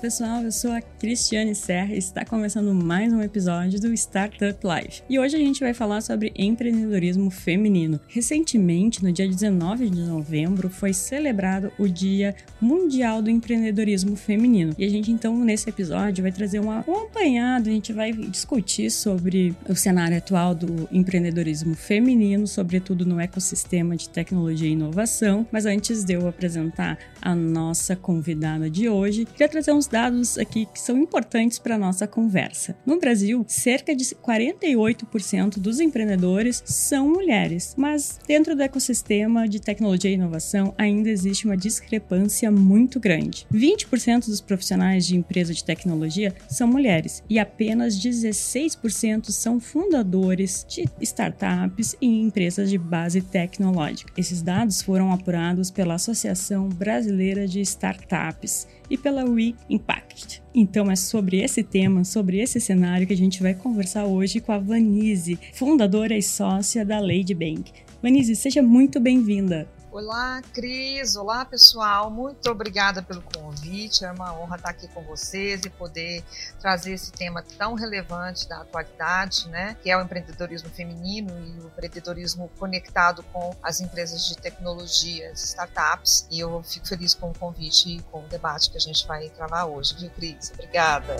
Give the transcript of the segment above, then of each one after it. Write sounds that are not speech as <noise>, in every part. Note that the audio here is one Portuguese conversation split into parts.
Pessoal, eu sou a Cristiane Serra e está começando mais um episódio do Startup Life. E hoje a gente vai falar sobre empreendedorismo feminino. Recentemente, no dia 19 de novembro, foi celebrado o Dia Mundial do Empreendedorismo Feminino. E a gente então nesse episódio vai trazer um apanhado, a gente vai discutir sobre o cenário atual do empreendedorismo feminino, sobretudo no ecossistema de tecnologia e inovação. Mas antes de eu apresentar a nossa convidada de hoje, queria trazer uns dados aqui que são importantes para a nossa conversa. No Brasil, cerca de 48% dos empreendedores são mulheres, mas dentro do ecossistema de tecnologia e inovação ainda existe uma discrepância muito grande. 20% dos profissionais de empresa de tecnologia são mulheres e apenas 16% são fundadores de startups e empresas de base tecnológica. Esses dados foram apurados pela Associação Brasileira de Startups e pela We Impact. Então é sobre esse tema, sobre esse cenário que a gente vai conversar hoje com a Vanise, fundadora e sócia da Lady Bank. Vanise, seja muito bem-vinda. Olá, Cris. Olá, pessoal. Muito obrigada pelo convite. É uma honra estar aqui com vocês e poder trazer esse tema tão relevante da atualidade, né? Que é o empreendedorismo feminino e o empreendedorismo conectado com as empresas de tecnologia, startups. E eu fico feliz com o convite e com o debate que a gente vai travar hoje, viu, Cris? Obrigada.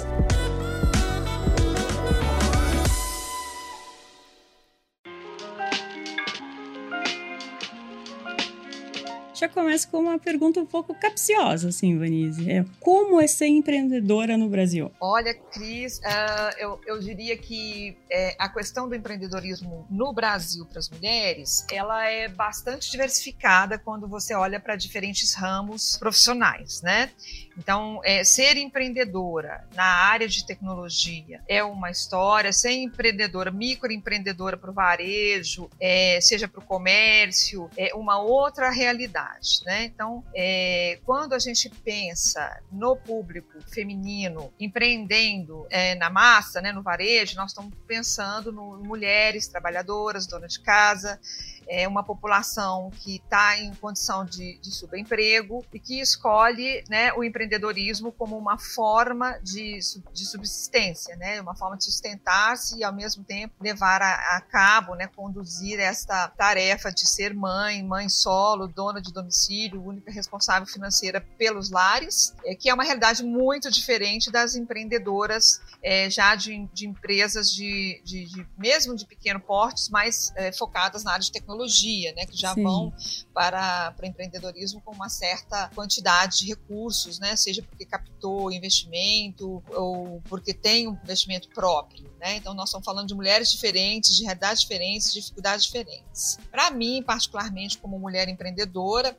Já começo com uma pergunta um pouco capciosa, assim, Vanise. É, como é ser empreendedora no Brasil? Olha, Cris, uh, eu, eu diria que é, a questão do empreendedorismo no Brasil para as mulheres, ela é bastante diversificada quando você olha para diferentes ramos profissionais, né? Então, é, ser empreendedora na área de tecnologia é uma história, ser empreendedora, microempreendedora para o varejo, é, seja para o comércio, é uma outra realidade. Né? Então, é, quando a gente pensa no público feminino empreendendo é, na massa, né, no varejo, nós estamos pensando no mulheres trabalhadoras, donas de casa, é uma população que está em condição de, de, subemprego e que escolhe né, o empreendedorismo como uma forma de, de subsistência, né, uma forma de sustentar-se e, ao mesmo tempo, levar a, a, cabo, né, conduzir esta tarefa de ser mãe, mãe solo, dona de domicílio, única responsável financeira pelos lares, é, que é uma realidade muito diferente das empreendedoras é, já de, de empresas de, de, mesmo de pequeno porte, mas é, focadas na área de tecnologia tecnologia, né, que já Sim. vão para, para empreendedorismo com uma certa quantidade de recursos, né, seja porque captou investimento ou porque tem um investimento próprio. Né? Então, nós estamos falando de mulheres diferentes, de realidades diferentes, de dificuldades diferentes. Para mim, particularmente, como mulher empreendedora,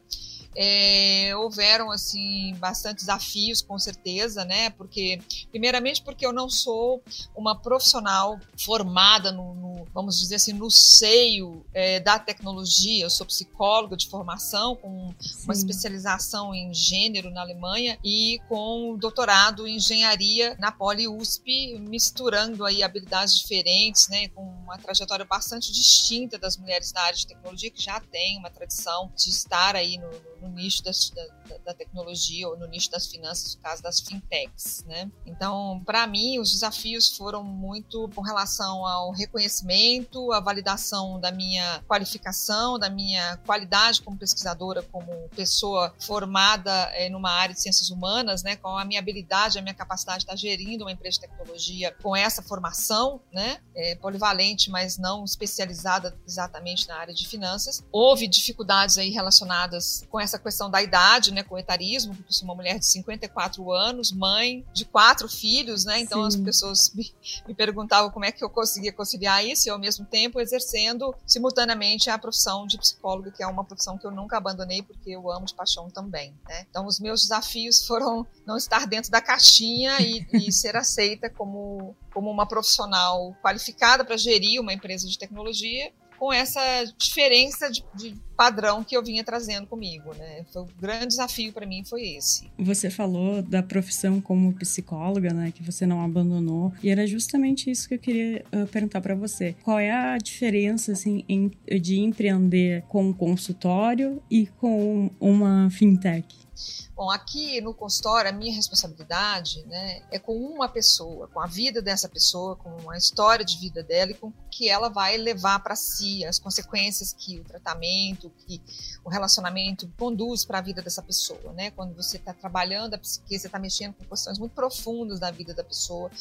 é, houveram assim bastante desafios, com certeza, né? Porque primeiramente porque eu não sou uma profissional formada no, no vamos dizer assim, no seio é, da tecnologia. Eu sou psicóloga de formação com Sim. uma especialização em gênero na Alemanha e com doutorado em engenharia na Poli USP, misturando aí habilidades diferentes, né? Com uma trajetória bastante distinta das mulheres da área de tecnologia que já tem uma tradição de estar aí no, no no nicho das, da, da, tecnologia ou no nicho das finanças, no caso das fintechs, né? Então, para mim, os desafios foram muito com relação ao reconhecimento, a validação da minha qualificação, da minha qualidade como pesquisadora, como pessoa formada é, numa área de ciências humanas, né? Com a minha habilidade, a minha capacidade de estar gerindo uma empresa de tecnologia com essa formação, né? É, polivalente, mas não especializada exatamente na área de finanças. Houve dificuldades aí relacionadas com essa essa questão da idade, né, com o etarismo, porque eu sou uma mulher de 54 anos, mãe de quatro filhos, né, então Sim. as pessoas me, me, perguntavam como é que eu conseguia conciliar isso e ao mesmo tempo exercendo simultaneamente a profissão de psicóloga, que é uma profissão que eu nunca abandonei porque eu amo de paixão também, né. Então os meus desafios foram não estar dentro da caixinha e, e <laughs> ser aceita como, como uma profissional qualificada para gerir uma empresa de tecnologia com essa diferença de, de padrão que eu vinha trazendo comigo, né? Foi o grande desafio para mim foi esse. Você falou da profissão como psicóloga, né, que você não abandonou, e era justamente isso que eu queria uh, perguntar para você. Qual é a diferença assim em, de empreender com um consultório e com uma fintech? Bom, aqui no consultório, a minha responsabilidade né, é com uma pessoa, com a vida dessa pessoa, com a história de vida dela e com o que ela vai levar para si, as consequências que o tratamento, que o relacionamento conduz para a vida dessa pessoa. Né? Quando você está trabalhando a psique, você está mexendo com questões muito profundas da vida da pessoa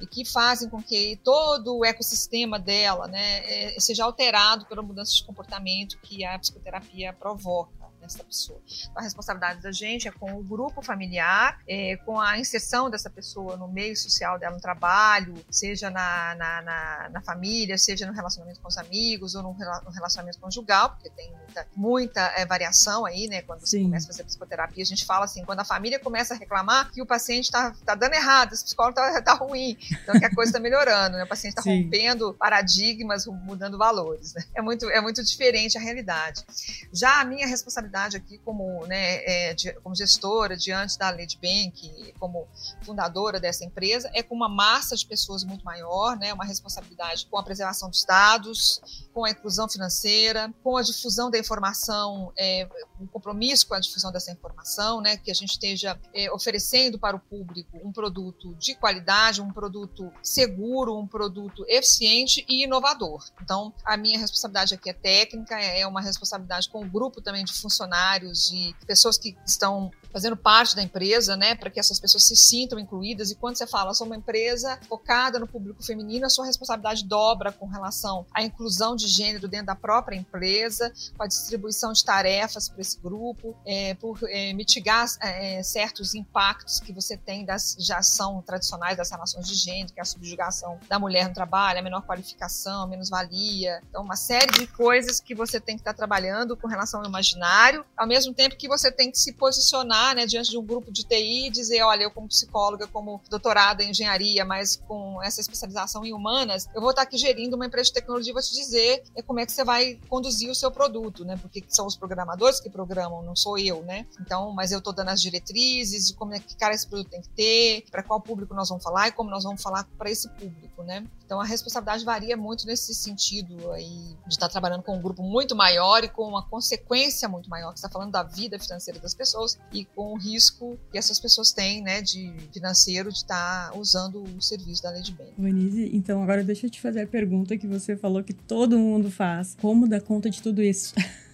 e que fazem com que todo o ecossistema dela né, é, seja alterado pela mudança de comportamento que a psicoterapia provoca dessa pessoa. Então, a responsabilidade da gente é com o grupo familiar, é, com a inserção dessa pessoa no meio social dela, no trabalho, seja na, na, na, na família, seja no relacionamento com os amigos ou no, no relacionamento conjugal, porque tem muita, muita é, variação aí, né? Quando Sim. você começa a fazer psicoterapia, a gente fala assim, quando a família começa a reclamar que o paciente está tá dando errado, esse psicólogo está <laughs> tá ruim, então que a coisa está melhorando, né? O paciente está rompendo paradigmas, mudando valores, né? É muito, é muito diferente a realidade. Já a minha responsabilidade responsabilidade aqui como, né, é, de, como gestora diante da Lady Bank, como fundadora dessa empresa, é com uma massa de pessoas muito maior, né, uma responsabilidade com a preservação dos dados, com a inclusão financeira, com a difusão da informação, é, um compromisso com a difusão dessa informação, né, que a gente esteja é, oferecendo para o público um produto de qualidade, um produto seguro, um produto eficiente e inovador. Então, a minha responsabilidade aqui é técnica, é uma responsabilidade com o grupo também de funcionários funcionários e pessoas que estão fazendo parte da empresa, né, para que essas pessoas se sintam incluídas. E quando você fala, sou uma empresa focada no público feminino, a sua responsabilidade dobra com relação à inclusão de gênero dentro da própria empresa, com a distribuição de tarefas para esse grupo, é, por é, mitigar é, certos impactos que você tem das já são tradicionais das relações de gênero, que é a subjugação da mulher no trabalho, a menor qualificação, a menos-valia. Então, uma série de coisas que você tem que estar trabalhando com relação ao imaginário, ao mesmo tempo que você tem que se posicionar né, diante de um grupo de TI e dizer, olha, eu como psicóloga, como doutorada em engenharia, mas com essa especialização em humanas, eu vou estar aqui gerindo uma empresa de tecnologia e vou te dizer é, como é que você vai conduzir o seu produto, né? Porque são os programadores que programam, não sou eu, né? Então, mas eu estou dando as diretrizes de como é que cara esse produto tem que ter, para qual público nós vamos falar e como nós vamos falar para esse público, né? Então a responsabilidade varia muito nesse sentido aí de estar trabalhando com um grupo muito maior e com uma consequência muito maior, que está falando da vida financeira das pessoas e com o risco que essas pessoas têm, né, de financeiro de estar tá usando o serviço da Lady Bank. Vanise, então agora deixa eu te fazer a pergunta que você falou que todo mundo faz. Como dar conta de tudo isso? <laughs>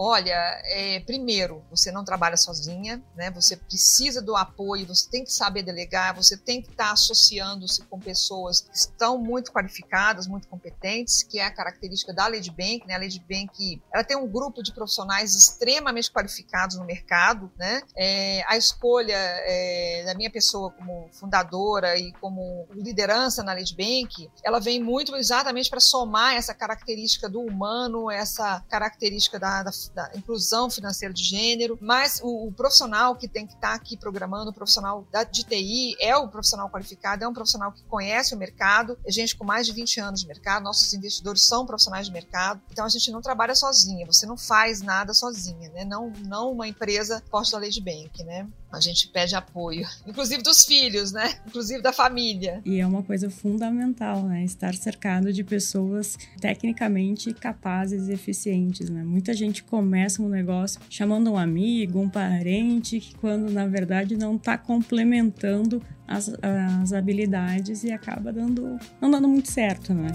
Olha, é, primeiro, você não trabalha sozinha, né? Você precisa do apoio, você tem que saber delegar, você tem que estar associando-se com pessoas que estão muito qualificadas, muito competentes, que é a característica da Lady Bank, né? A Lady Bank, ela tem um grupo de profissionais extremamente qualificados no mercado, né? É, a escolha é, da minha pessoa como fundadora e como liderança na Lady Bank, ela vem muito exatamente para somar essa característica do humano, essa característica característica da, da, da inclusão financeira de gênero, mas o, o profissional que tem que estar tá aqui programando, o profissional da, de TI, é o profissional qualificado, é um profissional que conhece o mercado, é gente com mais de 20 anos de mercado, nossos investidores são profissionais de mercado, então a gente não trabalha sozinha, você não faz nada sozinha, né? Não, não uma empresa posta da de bank, né? A gente pede apoio, <laughs> inclusive dos filhos, né? Inclusive da família. E é uma coisa fundamental, né? Estar cercado de pessoas tecnicamente capazes e eficientes, né? Muita gente começa um negócio chamando um amigo, um parente, quando na verdade não está complementando as, as habilidades e acaba dando, não dando muito certo, né?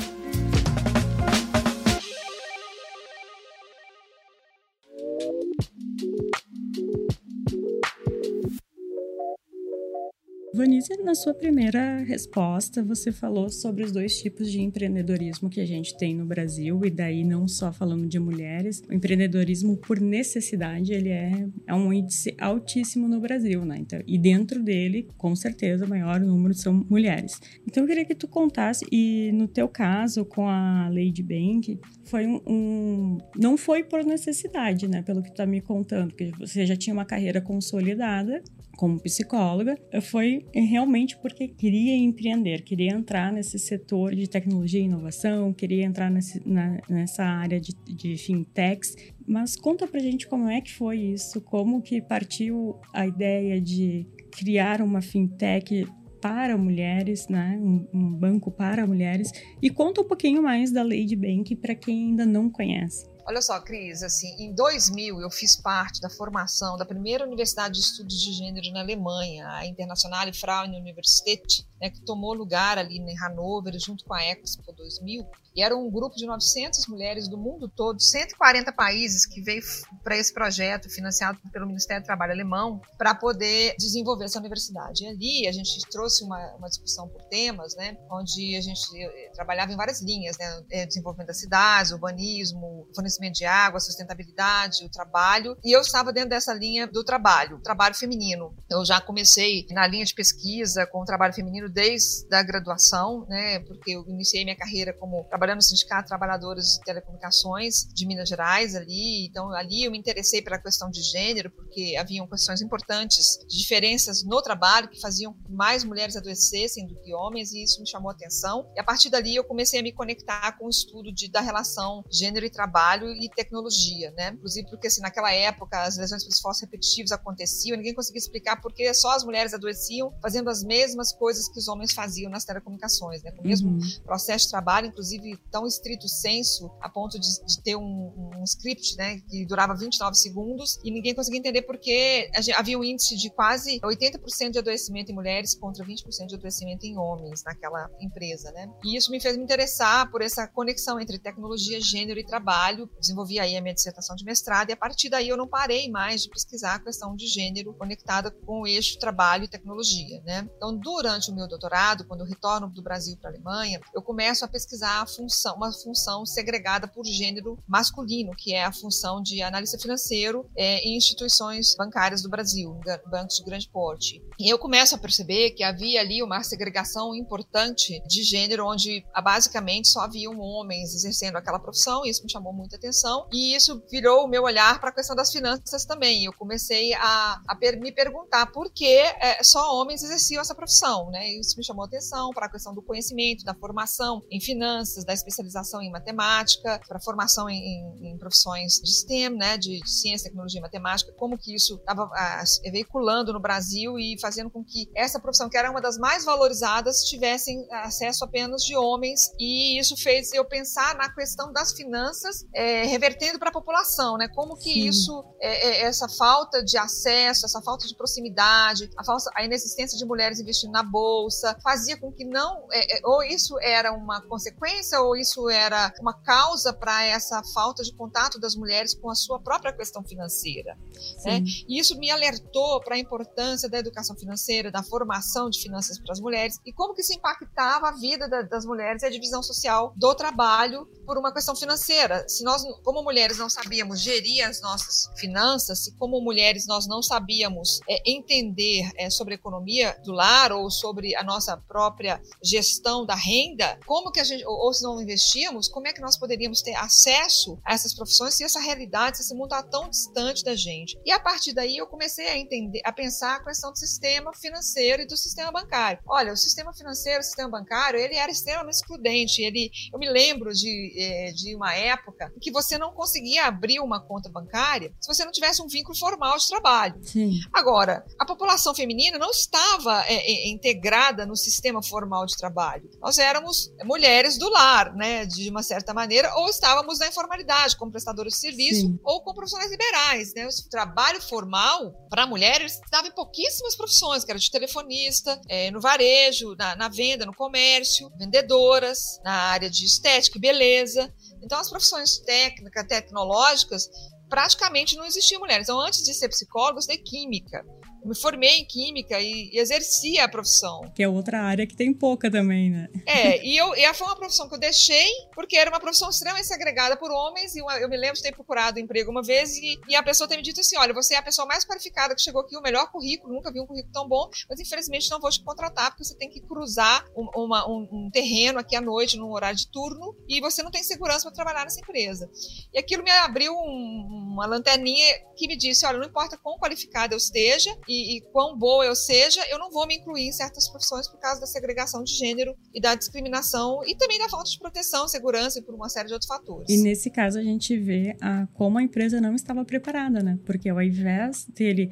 Vanessa, na sua primeira resposta, você falou sobre os dois tipos de empreendedorismo que a gente tem no Brasil, e daí não só falando de mulheres, o empreendedorismo por necessidade, ele é, é um índice altíssimo no Brasil, né? Então, e dentro dele, com certeza, o maior número são mulheres. Então eu queria que tu contasse, e no teu caso, com a Lady Bank, foi um, um não foi por necessidade, né? Pelo que tu tá me contando, porque você já tinha uma carreira consolidada, como psicóloga foi realmente porque queria empreender, queria entrar nesse setor de tecnologia e inovação, queria entrar nesse, na, nessa área de, de fintechs. Mas conta pra gente como é que foi isso, como que partiu a ideia de criar uma fintech para mulheres, né? Um, um, banco para mulheres. E conta um pouquinho mais da Lady Bank para quem ainda não conhece. Olha só, Cris, assim, em 2000 eu fiz parte da formação da primeira Universidade de Estudos de Gênero na Alemanha, a Internationale Frauen Universität, né, que tomou lugar ali em Hannover junto com a Expo 2000. E era um grupo de 900 mulheres do mundo todo, 140 países que veio para esse projeto financiado pelo Ministério do Trabalho alemão para poder desenvolver essa universidade. E ali a gente trouxe uma, uma discussão por temas, né, onde a gente eh, trabalhava em várias linhas, né, eh, desenvolvimento das cidades, urbanismo, fornecimento de água, sustentabilidade, o trabalho. E eu estava dentro dessa linha do trabalho, trabalho feminino. Eu já comecei na linha de pesquisa com o trabalho feminino desde a graduação, né, porque eu iniciei minha carreira como trabalhando no Sindicato de Trabalhadores de Telecomunicações de Minas Gerais ali, então ali eu me interessei pela questão de gênero, porque haviam questões importantes diferenças no trabalho que faziam que mais mulheres adoecessem do que homens, e isso me chamou a atenção. E a partir dali eu comecei a me conectar com o estudo de, da relação gênero e trabalho e tecnologia, né? Inclusive porque assim, naquela época as lesões por esforços repetitivos aconteciam, ninguém conseguia explicar por que só as mulheres adoeciam fazendo as mesmas coisas que os homens faziam nas telecomunicações, né? Com o mesmo uhum. processo de trabalho, inclusive tão estrito senso a ponto de, de ter um, um, script né, que durava 29 segundos e ninguém conseguia entender porque havia um índice de quase 80% de adoecimento em mulheres contra 20% de adoecimento em homens naquela empresa. Né? E isso me fez me interessar por essa conexão entre tecnologia, gênero e trabalho. Desenvolvi aí a minha dissertação de mestrado e a partir daí eu não parei mais de pesquisar a questão de gênero conectada com o eixo trabalho e tecnologia. Né? Então, durante o meu doutorado, quando eu retorno do Brasil para a Alemanha, eu começo a pesquisar a função, uma função segregada por gênero masculino, que é a função de analista financeiro é, em instituições bancárias do Brasil, bancos de grande porte. E eu começo a perceber que havia ali uma segregação importante de gênero, onde ah, basicamente só haviam homens exercendo aquela profissão, e isso me chamou muita atenção, e isso virou o meu olhar para a questão das finanças também. Eu comecei a, a per me perguntar por que é, só homens exerciam essa profissão, né? Isso me chamou atenção para a questão do conhecimento, da formação em finanças, da especialização em matemática, para formação em, em, em, profissões de STEM, né, de, de, ciência, tecnologia e matemática, como que isso estava ah, veiculando no Brasil e fazendo com que essa profissão, que era uma das mais valorizadas, tivessem acesso apenas de homens, e isso fez eu pensar na questão das finanças é, revertendo para a população, né, como que Sim. isso, é, é, essa falta de acesso, essa falta de proximidade, a, falsa, a inexistência de mulheres investindo na bolsa, fazia com que não, é, é, ou isso era uma consequência, ou isso era uma causa para essa falta de contato das mulheres com a sua própria questão financeira. Né? E isso me alertou para a importância da educação financeira, da formação de finanças para as mulheres e como que isso impactava a vida da, das mulheres e a divisão social do trabalho por uma questão financeira. Se nós, como mulheres, não sabíamos gerir as nossas finanças, se como mulheres nós não sabíamos é, entender é, sobre a economia do lar ou sobre a nossa própria gestão da renda, como que a gente, ou, ou se não investíamos, como é que nós poderíamos ter acesso a essas profissões se essa realidade, se esse mundo está tão distante da gente? E a partir daí eu comecei a entender, a pensar a questão do sistema financeiro e do sistema bancário. Olha, o sistema financeiro, o sistema bancário, ele era extremamente excludente. Ele, eu me lembro de, eh, de uma época em que você não conseguia abrir uma conta bancária se você não tivesse um vínculo formal de trabalho. Sim. Agora, a população feminina não estava é, integrada no sistema formal de trabalho. Nós éramos mulheres do lar, né? De uma certa maneira, ou estávamos na informalidade, como prestadores de serviço, Sim. ou como profissionais liberais, né? O trabalho formal para mulheres estava em pouquíssimas profissões, que era de telefonista, é, no varejo, na, na venda, no comércio, vendedoras, na área de estética e beleza. Então, as profissões técnicas, tecnológicas, praticamente não existiam mulheres. Então, antes de ser psicóloga, eu estudei química me formei em química e, e exercia a profissão. Que é outra área que tem pouca também, né? É, e, eu, e foi uma profissão que eu deixei porque era uma profissão extremamente segregada por homens e uma, eu me lembro de ter procurado emprego uma vez e, e, a pessoa ter me dito assim, olha, você é a pessoa mais qualificada que chegou aqui, o melhor currículo, nunca vi um currículo tão bom, mas infelizmente não vou te contratar porque você tem que cruzar um, uma, um, um terreno aqui à noite, num horário de turno, e você não tem segurança para trabalhar nessa empresa. E aquilo me abriu um, uma lanterninha que me disse, olha, não importa quão qualificada eu esteja, e, e, quão boa eu seja, eu não vou me incluir em certas profissões por causa da segregação de gênero e da discriminação e também da falta de proteção, segurança e por uma série de outros fatores. E nesse caso a gente vê a, como a empresa não estava preparada, né? Porque ao invés dele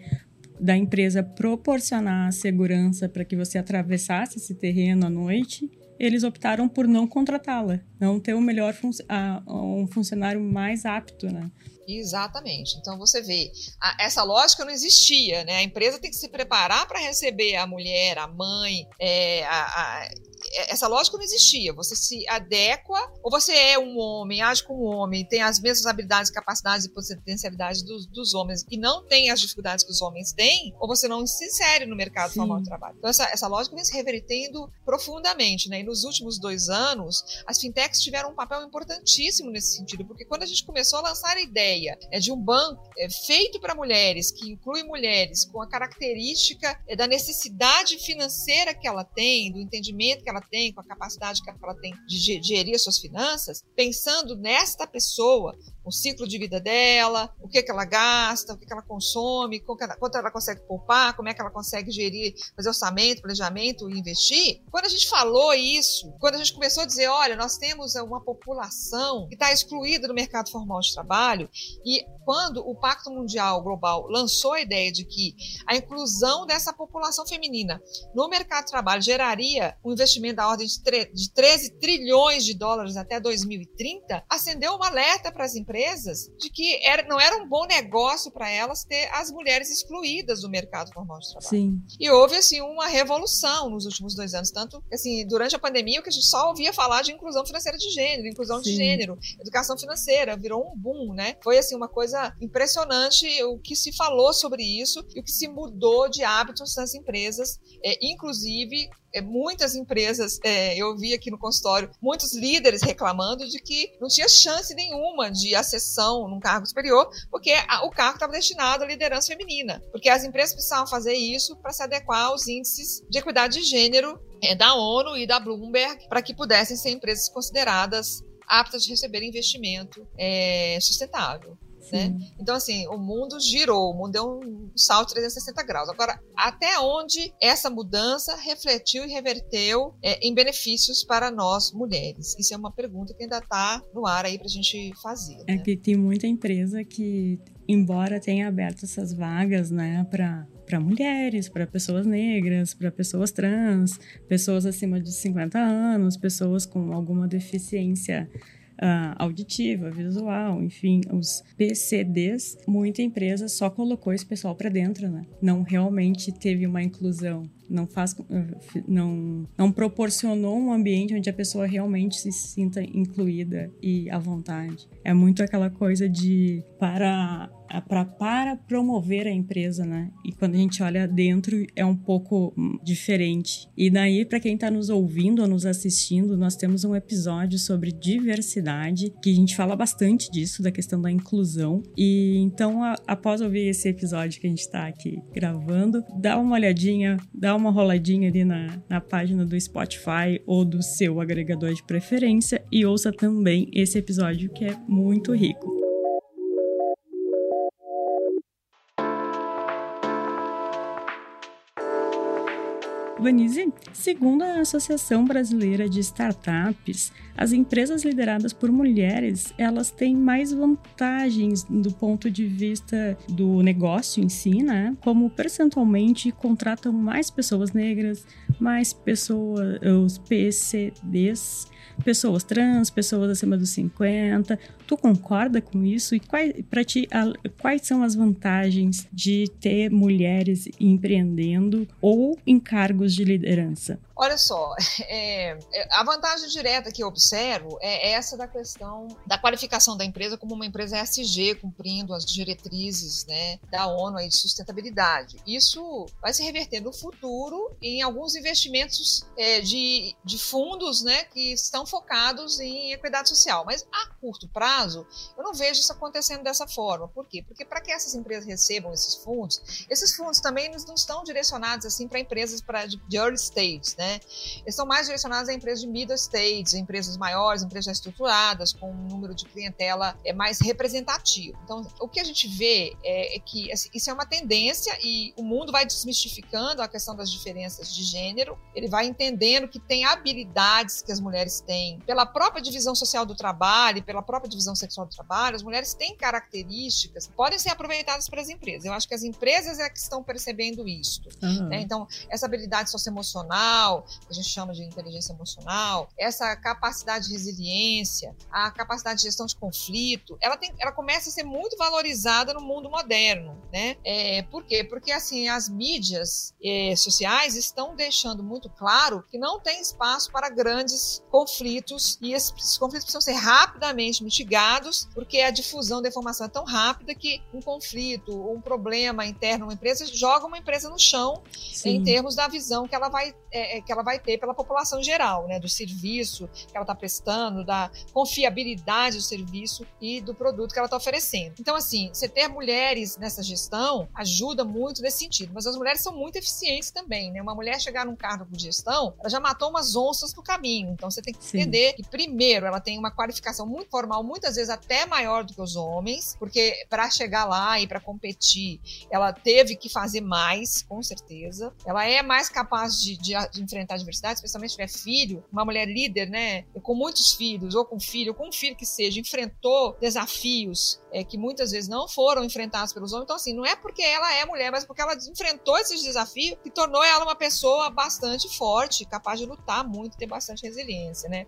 da empresa proporcionar segurança para que você atravessasse esse terreno à noite, eles optaram por não contratá-la, não ter o melhor fun um funcionário mais apto, né? Exatamente. Então você vê, a, essa lógica não existia, né? A empresa tem que se preparar para receber a mulher, a mãe, é, a, essa lógica não existia. Você se adequa, ou você é um homem, age como um homem, tem as mesmas habilidades, capacidades e potencialidades dos, dos homens e não tem as dificuldades que os homens têm, ou você não se insere no mercado formal de trabalho. Então, essa, essa lógica vem se revertendo profundamente, né? E nos últimos dois anos, as fintechs tiveram um papel importantíssimo nesse sentido, porque quando a gente começou a lançar a ideia é, de um banco é, feito para mulheres, que inclui mulheres com a característica é, da necessidade financeira que ela tem, do entendimento que ela tem, com a capacidade que ela tem de gerir suas finanças, pensando nesta pessoa, o ciclo de vida dela, o que, que ela gasta, o que, que ela consome, quanto ela, consegue poupar, como é que ela consegue gerir, fazer orçamento, planejamento e investir. Quando a gente falou isso, quando a gente começou a dizer, olha, nós temos uma população que está excluída do mercado formal de trabalho, e quando o Pacto Mundial Global lançou a ideia de que a inclusão dessa população feminina no mercado de trabalho geraria um investimento da ordem de 13 trilhões de dólares até 2030, acendeu um alerta para as empresas empresas de que era, não era um bom negócio para elas ter as mulheres excluídas do mercado formal de trabalho. Sim. E houve assim uma revolução nos últimos dois anos, tanto assim durante a pandemia o que a gente só ouvia falar de inclusão financeira de gênero, inclusão Sim. de gênero, educação financeira, virou um boom, né? Foi assim uma coisa impressionante o que se falou sobre isso e o que se mudou de hábitos nas empresas, é, inclusive muitas empresas, é, eu vi aqui no consultório, muitos líderes reclamando de que não tinha chance nenhuma de acessão num cargo superior, porque a, o cargo estava destinado à liderança feminina. Porque as empresas precisavam fazer isso para se adequar aos índices de equidade de gênero é, da ONU e da Bloomberg, para que pudessem ser empresas consideradas aptas de receber investimento é, sustentável. Né? Então, assim, o mundo girou, o mundo deu um salto de 360 graus. Agora, até onde essa mudança refletiu e reverteu é, em benefícios para nós mulheres? Isso é uma pergunta que ainda está no ar aí para a gente fazer. É né? que tem muita empresa que, embora tenha aberto essas vagas, né, para para mulheres, para pessoas negras, para pessoas trans, pessoas acima de 50 anos, pessoas com alguma deficiência uh, auditiva, visual, enfim, os PCDs, muita empresa só colocou esse pessoal para dentro, né? Não realmente teve uma inclusão não faz não não proporcionou um ambiente onde a pessoa realmente se sinta incluída e à vontade. É muito aquela coisa de para para, para promover a empresa, né? E quando a gente olha dentro é um pouco diferente. E daí, para quem está nos ouvindo ou nos assistindo, nós temos um episódio sobre diversidade, que a gente fala bastante disso, da questão da inclusão. E então, a, após ouvir esse episódio que a gente está aqui gravando, dá uma olhadinha, dá uma uma roladinha ali na, na página do Spotify ou do seu agregador de preferência e ouça também esse episódio que é muito rico. Vanise, segundo a Associação Brasileira de Startups, as empresas lideradas por mulheres, elas têm mais vantagens do ponto de vista do negócio em si, né? Como percentualmente contratam mais pessoas negras, mais pessoas, os PCDs, pessoas trans, pessoas acima dos 50. Tu concorda com isso? E para ti, a, quais são as vantagens de ter mulheres empreendendo ou em cargos de liderança? Olha só, <laughs> é, é, a vantagem direta que eu observo é essa da questão da qualificação da empresa como uma empresa ESG, cumprindo as diretrizes né, da ONU aí de sustentabilidade. Isso vai se reverter no futuro em alguns investimentos é, de, de fundos né, que estão focados em equidade social. Mas a curto prazo, eu não vejo isso acontecendo dessa forma. Por quê? Porque para que essas empresas recebam esses fundos, esses fundos também não estão direcionados assim para empresas pra, de early stage, né? Né? Eles são mais direcionados a empresas de middle stage, empresas maiores, empresas estruturadas, com um número de clientela é mais representativo. Então, o que a gente vê é, é que assim, isso é uma tendência e o mundo vai desmistificando a questão das diferenças de gênero, ele vai entendendo que tem habilidades que as mulheres têm pela própria divisão social do trabalho, pela própria divisão sexual do trabalho, as mulheres têm características que podem ser aproveitadas pelas empresas. Eu acho que as empresas é que estão percebendo isso. Uhum. Né? Então, essa habilidade socioemocional, que a gente chama de inteligência emocional, essa capacidade de resiliência, a capacidade de gestão de conflito, ela, tem, ela começa a ser muito valorizada no mundo moderno, né? É, por quê? Porque, assim, as mídias é, sociais estão deixando muito claro que não tem espaço para grandes conflitos e esses conflitos precisam ser rapidamente mitigados, porque a difusão da informação é tão rápida que um conflito, um problema interno numa empresa joga uma empresa no chão Sim. em termos da visão que ela vai, é, é que ela vai ter pela população geral, né? Do serviço que ela está prestando, da confiabilidade do serviço e do produto que ela está oferecendo. Então, assim, você ter mulheres nessa gestão ajuda muito nesse sentido, mas as mulheres são muito eficientes também, né? Uma mulher chegar num cargo de gestão, ela já matou umas onças no caminho. Então, você tem que Sim. entender que, primeiro, ela tem uma qualificação muito formal, muitas vezes até maior do que os homens, porque para chegar lá e para competir, ela teve que fazer mais, com certeza. Ela é mais capaz de, de, de enfrentar adversidades, especialmente se tiver filho, uma mulher líder, né, com muitos filhos, ou com filho, ou com um filho que seja, enfrentou desafios é, que muitas vezes não foram enfrentados pelos homens. Então, assim, não é porque ela é mulher, mas porque ela enfrentou esses desafios que tornou ela uma pessoa bastante forte, capaz de lutar muito, ter bastante resiliência, né?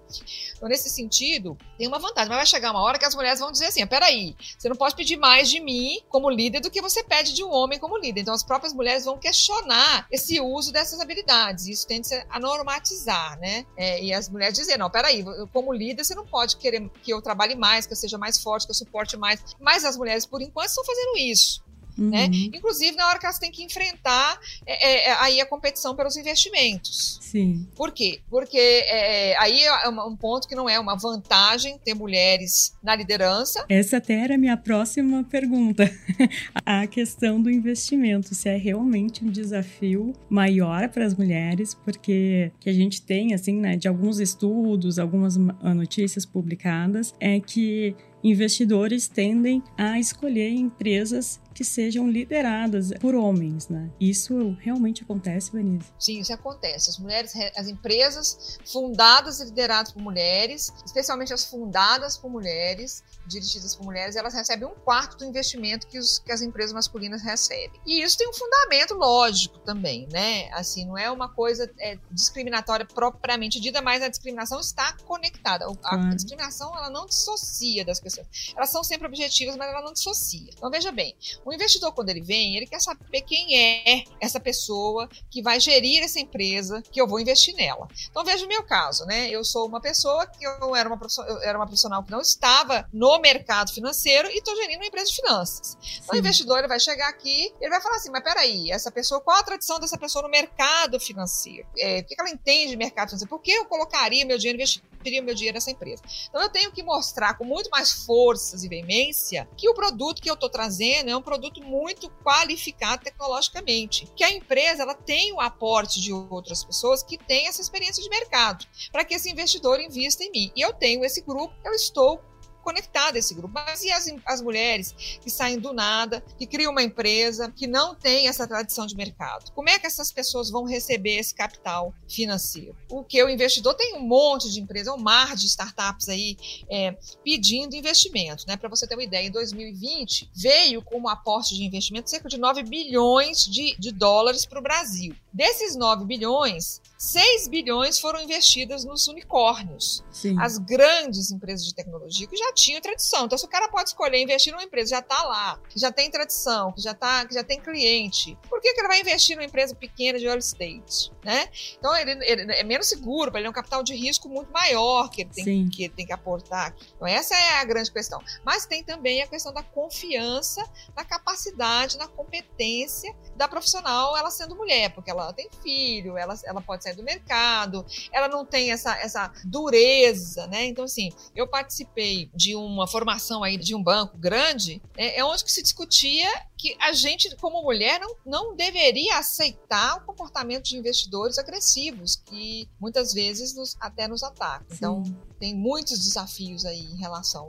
Então, nesse sentido, tem uma vantagem, mas vai chegar uma hora que as mulheres vão dizer assim: peraí, você não pode pedir mais de mim como líder do que você pede de um homem como líder. Então, as próprias mulheres vão questionar esse uso dessas habilidades. Isso tende a normatizar, né? É, e as mulheres dizem: não, peraí, como líder, você não pode querer que eu trabalhe mais, que eu seja mais forte, que eu suporte mais. Mas as mulheres, por enquanto, estão fazendo isso. Né? Uhum. Né? Inclusive na hora que elas têm que enfrentar é, é, é, aí a competição pelos investimentos. Sim. Por quê? Porque é, aí é um ponto que não é uma vantagem ter mulheres na liderança. Essa até era a minha próxima pergunta. <laughs> a questão do investimento, se é realmente um desafio maior para as mulheres, porque que a gente tem, assim, né, de alguns estudos, algumas notícias publicadas, é que investidores tendem a escolher empresas que sejam lideradas por homens, né? Isso realmente acontece, Vanessa? Sim, isso acontece. As mulheres, as empresas fundadas e lideradas por mulheres, especialmente as fundadas por mulheres, dirigidas por mulheres, elas recebem um quarto do investimento que, os, que as empresas masculinas recebem. E isso tem um fundamento lógico também, né? Assim, não é uma coisa é, discriminatória propriamente dita, mas a discriminação está conectada. A, a discriminação, ela não dissocia das pessoas. Elas são sempre objetivas, mas ela não dissocia. Então, veja bem, o investidor, quando ele vem, ele quer saber quem é essa pessoa que vai gerir essa empresa que eu vou investir nela. Então, veja o meu caso, né? Eu sou uma pessoa que eu era uma, eu era uma profissional que não estava no mercado financeiro e estou gerindo uma empresa de finanças. Então, o investidor ele vai chegar aqui, ele vai falar assim: mas peraí, essa pessoa, qual a tradição dessa pessoa no mercado financeiro? É, o que ela entende de mercado financeiro? Por que eu colocaria meu dinheiro investido? O meu dinheiro nessa empresa. Então eu tenho que mostrar com muito mais forças e veemência que o produto que eu estou trazendo é um produto muito qualificado tecnologicamente, que a empresa ela tem o aporte de outras pessoas que têm essa experiência de mercado, para que esse investidor invista em mim. E eu tenho esse grupo, eu estou conectada a esse grupo. Mas e as, as mulheres que saem do nada, que criam uma empresa, que não tem essa tradição de mercado? Como é que essas pessoas vão receber esse capital financeiro? O que o investidor tem um monte de empresas, um mar de startups aí é, pedindo investimento. Né? Para você ter uma ideia, em 2020 veio como aporte de investimento cerca de 9 bilhões de, de dólares para o Brasil. Desses 9 bilhões, 6 bilhões foram investidos nos unicórnios, Sim. as grandes empresas de tecnologia que já tinham tradição. Então, se o cara pode escolher investir numa empresa que já está lá, que já tem tradição, que já, tá, que já tem cliente, por que, que ele vai investir numa empresa pequena de early stage? Né? Então, ele, ele é menos seguro, para ele é um capital de risco muito maior que ele, tem, que ele tem que aportar. Então, essa é a grande questão. Mas tem também a questão da confiança, na capacidade, na competência da profissional, ela sendo mulher, porque ela tem filho, ela, ela pode sair do mercado, ela não tem essa, essa dureza, né? Então, assim, eu participei de de uma formação aí de um banco grande, é, é onde que se discutia que a gente, como mulher, não, não deveria aceitar o comportamento de investidores agressivos, que muitas vezes nos, até nos atacam. Então, tem muitos desafios aí em relação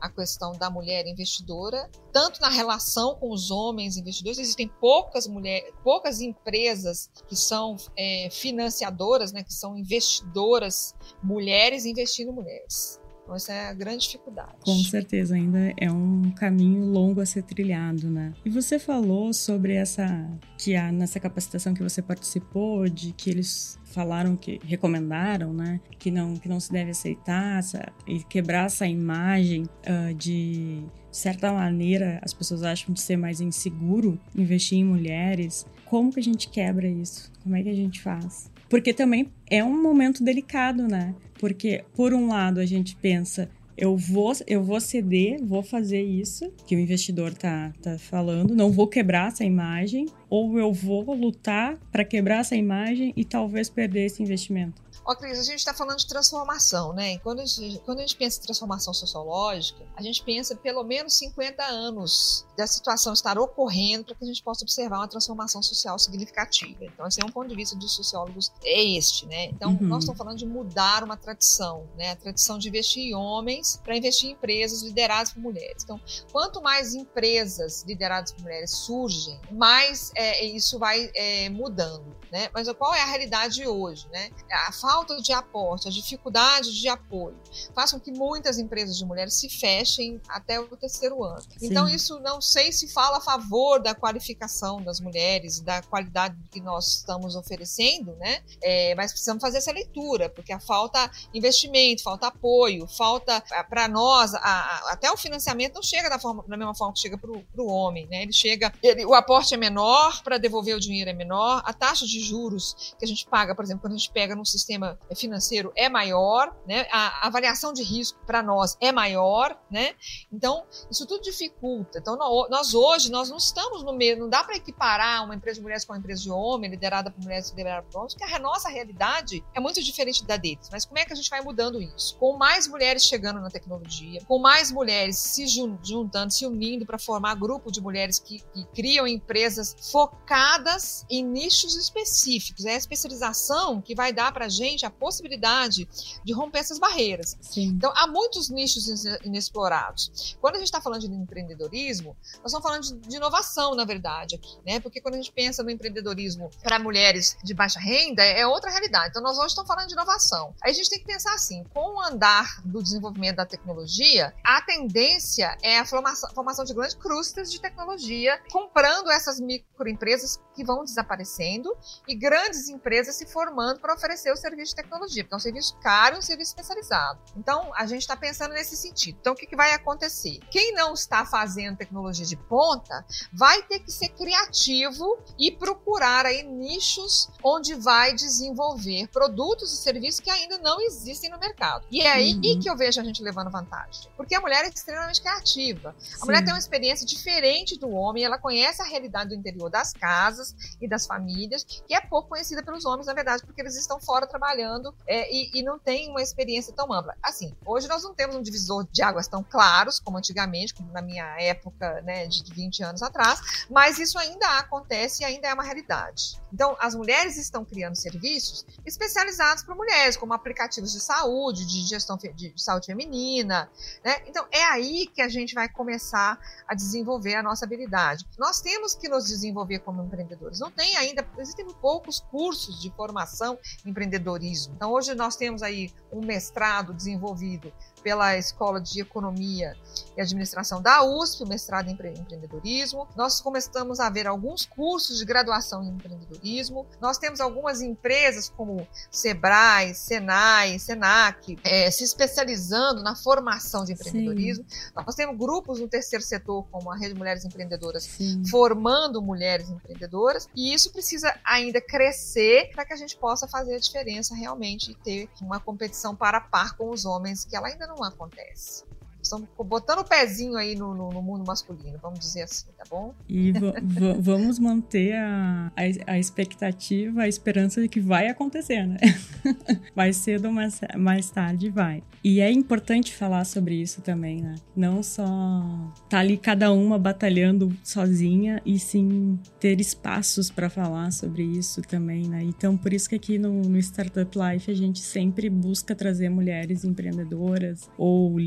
a questão da mulher investidora, tanto na relação com os homens investidores, existem poucas mulheres, poucas empresas que são é, financiadoras, né, que são investidoras mulheres investindo mulheres. Então, essa é a grande dificuldade. Com certeza, ainda é um caminho longo a ser trilhado, né? E você falou sobre essa. que há nessa capacitação que você participou, de que eles falaram que recomendaram, né, que não que não se deve aceitar essa, e quebrar essa imagem uh, de de certa maneira as pessoas acham de ser mais inseguro investir em mulheres. Como que a gente quebra isso? Como é que a gente faz? Porque também é um momento delicado, né? Porque por um lado a gente pensa eu vou, eu vou ceder, vou fazer isso que o investidor tá, tá falando, não vou quebrar essa imagem, ou eu vou lutar para quebrar essa imagem e talvez perder esse investimento. Ó, Cris, a gente está falando de transformação, né? Quando a, gente, quando a gente pensa em transformação sociológica, a gente pensa pelo menos 50 anos da situação estar ocorrendo para que a gente possa observar uma transformação social significativa. Então, esse é um ponto de vista dos sociólogos, é este, né? Então, uhum. nós estamos falando de mudar uma tradição, né? A tradição de investir em homens para investir em empresas lideradas por mulheres. Então, quanto mais empresas lideradas por mulheres surgem, mais é, isso vai é, mudando, né? Mas qual é a realidade hoje, né? A falta de aporte, a dificuldade de apoio, faz com que muitas empresas de mulheres se fechem até o terceiro ano. Sim. Então, isso não sei se fala a favor da qualificação das mulheres, da qualidade que nós estamos oferecendo, né? É, mas precisamos fazer essa leitura, porque a falta investimento, falta apoio, falta para nós, a, a, até o financiamento não chega da, forma, da mesma forma que chega para o homem, né? Ele chega, ele, o aporte é menor, para devolver o dinheiro é menor, a taxa de juros que a gente paga, por exemplo, quando a gente pega num sistema sistema financeiro é maior, né? A avaliação de risco para nós é maior, né? Então, isso tudo dificulta. Então, nós hoje, nós não estamos no meio, não dá para equiparar uma empresa de mulheres com uma empresa de homem, liderada por mulheres liderada por homens, porque a nossa realidade é muito diferente da deles. Mas como é que a gente vai mudando isso? Com mais mulheres chegando na tecnologia, com mais mulheres se juntando, se unindo para formar grupo de mulheres que, que criam empresas focadas em nichos específicos. É a especialização que vai dar para a gente gente a possibilidade de romper essas barreiras. Sim. Então, há muitos nichos inexplorados. Quando a gente está falando de empreendedorismo, nós estamos falando de, de, inovação, na verdade, aqui, né? Porque quando a gente pensa no empreendedorismo para mulheres de baixa renda, é outra realidade. Então, nós hoje estamos falando de inovação. Aí a gente tem que pensar assim: com o andar do desenvolvimento da tecnologia, a tendência é a formação, formação de grandes crustas de tecnologia, comprando essas microempresas que vão desaparecendo e grandes empresas se formando para oferecer o serviço de tecnologia, porque é um serviço caro e um serviço especializado. Então, a gente está pensando nesse sentido. Então, o que, que vai acontecer? Quem não está fazendo tecnologia de ponta vai ter que ser criativo e procurar aí nichos onde vai desenvolver produtos e serviços que ainda não existem no mercado. E é aí uhum. que eu vejo a gente levando vantagem. Porque a mulher é extremamente criativa. A Sim. mulher tem uma experiência diferente do homem, ela conhece a realidade do interior das casas e das famílias, que é pouco conhecida pelos homens, na verdade, porque eles estão fora trabalhando trabalhando é, e, e, não tem uma experiência tão ampla. Assim, hoje nós não temos um divisor de águas tão claros como antigamente, como na minha época, né, de 20 anos atrás, mas isso ainda acontece e ainda é uma realidade. Então, as mulheres estão criando serviços especializados para mulheres, como aplicativos de saúde, de gestão de, de saúde feminina, né? Então, é aí que a gente vai começar a desenvolver a nossa habilidade. Nós temos que nos desenvolver como empreendedores. Não tem ainda, existem poucos cursos de formação empreendedora empreendedorismo. Então, hoje nós temos aí um mestrado desenvolvido pela Escola de Economia e Administração da USP, o mestrado em empreendedorismo. Nós começamos a ver alguns cursos de graduação em empreendedorismo. Nós temos algumas empresas como Sebrae, Senai, Senac, é, se especializando na formação de empreendedorismo. Sim. Nós temos grupos no terceiro setor, como a Rede Mulheres Empreendedoras, Sim. formando mulheres empreendedoras. E isso precisa ainda crescer para que a gente possa fazer a diferença realmente e ter uma competição para par com os homens que ela ainda não acontece. Estamos botando o pezinho aí no, no, no, mundo masculino, vamos dizer assim, tá bom? E <laughs> vamos manter a, a, a, expectativa, a esperança de que vai acontecer, né? <laughs> mais cedo ou mais, mais tarde vai. E é importante falar sobre isso também, né? Não só tá ali cada uma batalhando sozinha, e sim ter espaços para falar sobre isso também, né? Então, por isso que aqui no, no Startup Life a gente sempre busca trazer mulheres empreendedoras ou, uh,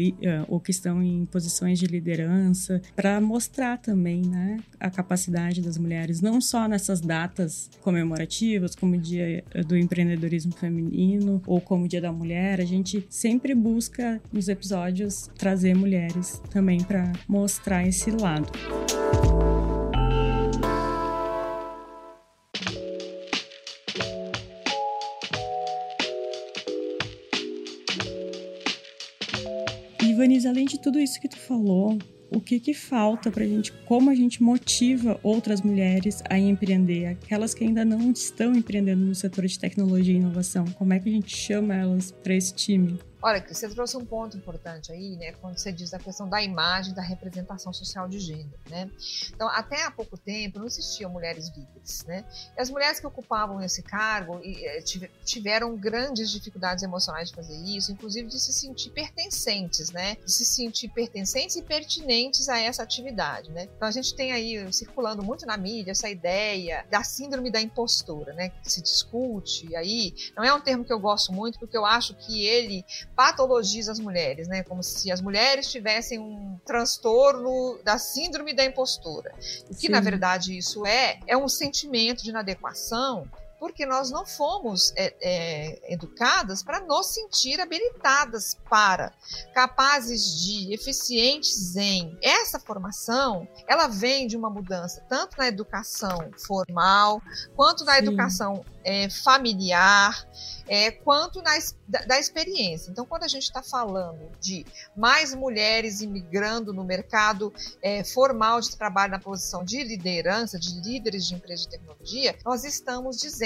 ou que estão em posições de liderança para mostrar também, né, a capacidade das mulheres, não só nessas datas comemorativas, como o Dia do Empreendedorismo Feminino ou como o Dia da Mulher, a gente sempre busca nos episódios trazer mulheres também para mostrar esse lado. Tudo isso que tu falou, o que, que falta para a gente, como a gente motiva outras mulheres a empreender, aquelas que ainda não estão empreendendo no setor de tecnologia e inovação, como é que a gente chama elas para esse time? Olha, você trouxe um ponto importante aí, né? Quando você diz a questão da imagem, da representação social de gênero, né? Então, até há pouco tempo não existiam mulheres líderes, né? E as mulheres que ocupavam esse cargo eh, tiveram grandes dificuldades emocionais de fazer isso, inclusive de se sentir pertencentes, né? De se sentir pertencentes e pertinentes a essa atividade, né? Então, a gente tem aí circulando muito na mídia essa ideia da síndrome da impostura, né? Que se discute aí. Não é um termo que eu gosto muito, porque eu acho que ele patologiza as mulheres, né? Como se as mulheres tivessem um transtorno da síndrome da impostura. O que, Sim. na verdade, isso é, é um sentimento de inadequação porque nós não fomos é, é, educadas para nos sentir habilitadas para, capazes de, eficientes em. Essa formação, ela vem de uma mudança tanto na educação formal, quanto na Sim. educação é, familiar, é, quanto na, da, da, experiência. Então, quando a gente está falando de mais mulheres imigrando no mercado é, formal de trabalho na posição de liderança, de líderes de empresas de tecnologia, nós estamos dizendo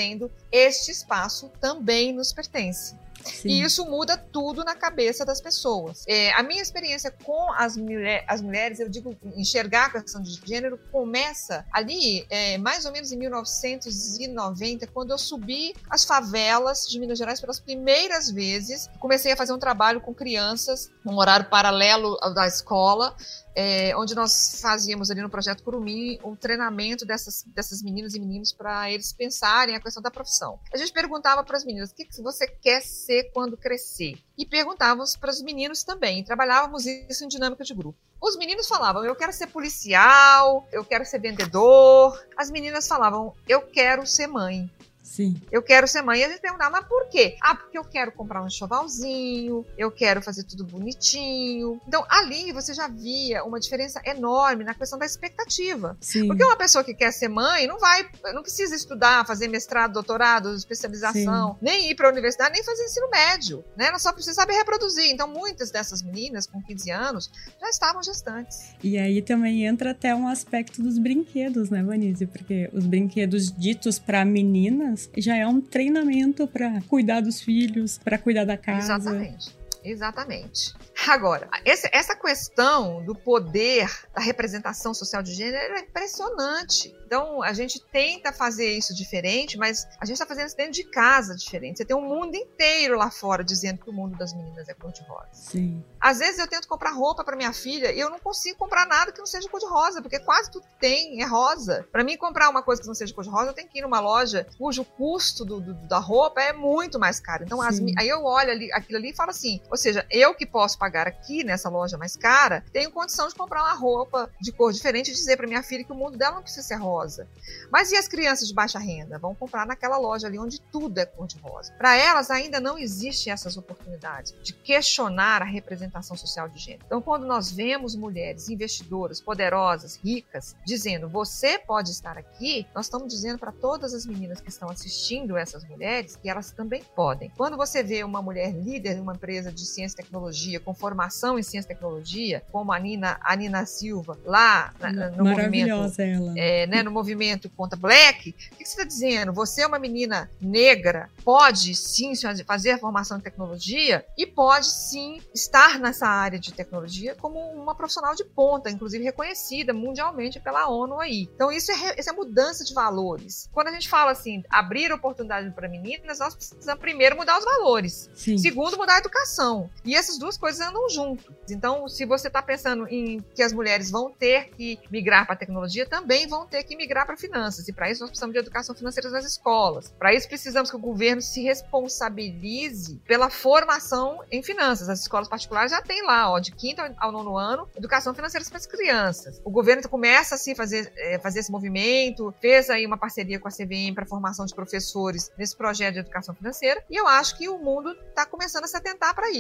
este espaço também nos pertence. Sim. E isso muda tudo na cabeça das pessoas. É, a minha experiência com as, mulher, as mulheres, eu digo, enxergar a questão de gênero, começa ali, é, mais ou menos em 1990, quando eu subi as favelas de Minas Gerais pelas primeiras vezes. Comecei a fazer um trabalho com crianças, num horário paralelo da escola, é, onde nós fazíamos ali no Projeto Curumim um treinamento dessas, dessas meninas e meninos para eles pensarem a questão da profissão. A gente perguntava para as meninas o que, que você quer ser quando crescer. E perguntávamos para os meninos também. E trabalhávamos isso em dinâmica de grupo. Os meninos falavam, eu quero ser policial, eu quero ser vendedor. As meninas falavam, eu quero ser mãe. Sim. Eu quero ser mãe. E a gente perguntava, mas por quê? Ah, porque eu quero comprar um enxovalzinho, eu quero fazer tudo bonitinho. Então, ali você já via uma diferença enorme na questão da expectativa. Sim. Porque uma pessoa que quer ser mãe não vai, não precisa estudar, fazer mestrado, doutorado, especialização, Sim. nem ir para a universidade, nem fazer ensino médio, né? Ela só precisa saber reproduzir. Então, muitas dessas meninas com 15 anos já estavam gestantes. E aí também entra até um aspecto dos brinquedos, né, Vanise? Porque os brinquedos ditos para meninas já é um treinamento para cuidar dos filhos, para cuidar da casa. Exatamente. Exatamente. Agora, essa questão do poder da representação social de gênero é impressionante. Então, a gente tenta fazer isso diferente, mas a gente está fazendo isso dentro de casa diferente. Você tem um mundo inteiro lá fora dizendo que o mundo das meninas é cor-de-rosa. Sim. Às vezes eu tento comprar roupa para minha filha e eu não consigo comprar nada que não seja cor-de-rosa, porque quase tudo que tem é rosa. Para mim, comprar uma coisa que não seja cor-de-rosa, eu tenho que ir numa loja cujo custo do, do, da roupa é muito mais caro. Então, as, aí eu olho ali, aquilo ali e falo assim: ou seja, eu que posso pagar aqui nessa loja mais cara, tenho condição de comprar uma roupa de cor diferente e dizer para minha filha que o mundo dela não precisa ser rosa. Mas e as crianças de baixa renda? Vão comprar naquela loja ali onde tudo é cor de rosa. Para elas ainda não existem essas oportunidades de questionar a representação social de gênero. Então, quando nós vemos mulheres investidoras, poderosas, ricas, dizendo você pode estar aqui, nós estamos dizendo para todas as meninas que estão assistindo essas mulheres que elas também podem. Quando você vê uma mulher líder de uma empresa de ciência e tecnologia, com formação em ciência e tecnologia, como a Nina, a Nina Silva, lá na, no movimento, ela. É, né, no movimento contra Black, o que você está dizendo? Você é uma menina negra, pode sim fazer a formação em tecnologia e pode sim estar nessa área de tecnologia como uma profissional de ponta, inclusive reconhecida mundialmente pela ONU aí. Então isso é, isso é mudança de valores. Quando a gente fala assim, abrir oportunidade para meninas, nós precisamos primeiro mudar os valores. Sim. Segundo, mudar a educação. E essas duas coisas andam junto. Então, se você está pensando em que as mulheres vão ter que migrar para a tecnologia, também vão ter que migrar para finanças. E para isso nós precisamos de educação financeira nas escolas. Para isso precisamos que o governo se responsabilize pela formação em finanças. As escolas particulares já têm lá, ó, de quinto ao nono ano, educação financeira para as crianças. O governo começa a se fazer, é, fazer esse movimento, fez aí uma parceria com a CVM para formação de professores nesse projeto de educação financeira. E eu acho que o mundo está começando a se atentar para isso.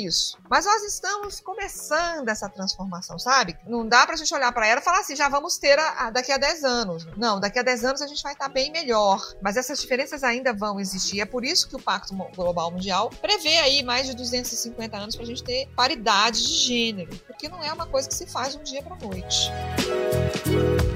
Mas nós estamos começando essa transformação, sabe? Não dá para a gente olhar para ela e falar assim, já vamos ter a, a, daqui a 10 anos. Não, daqui a 10 anos a gente vai estar tá bem melhor. Mas essas diferenças ainda vão existir. É por isso que o Pacto Global Mundial prevê aí mais de 250 anos para a gente ter paridade de gênero, porque não é uma coisa que se faz de um dia para noite. Falando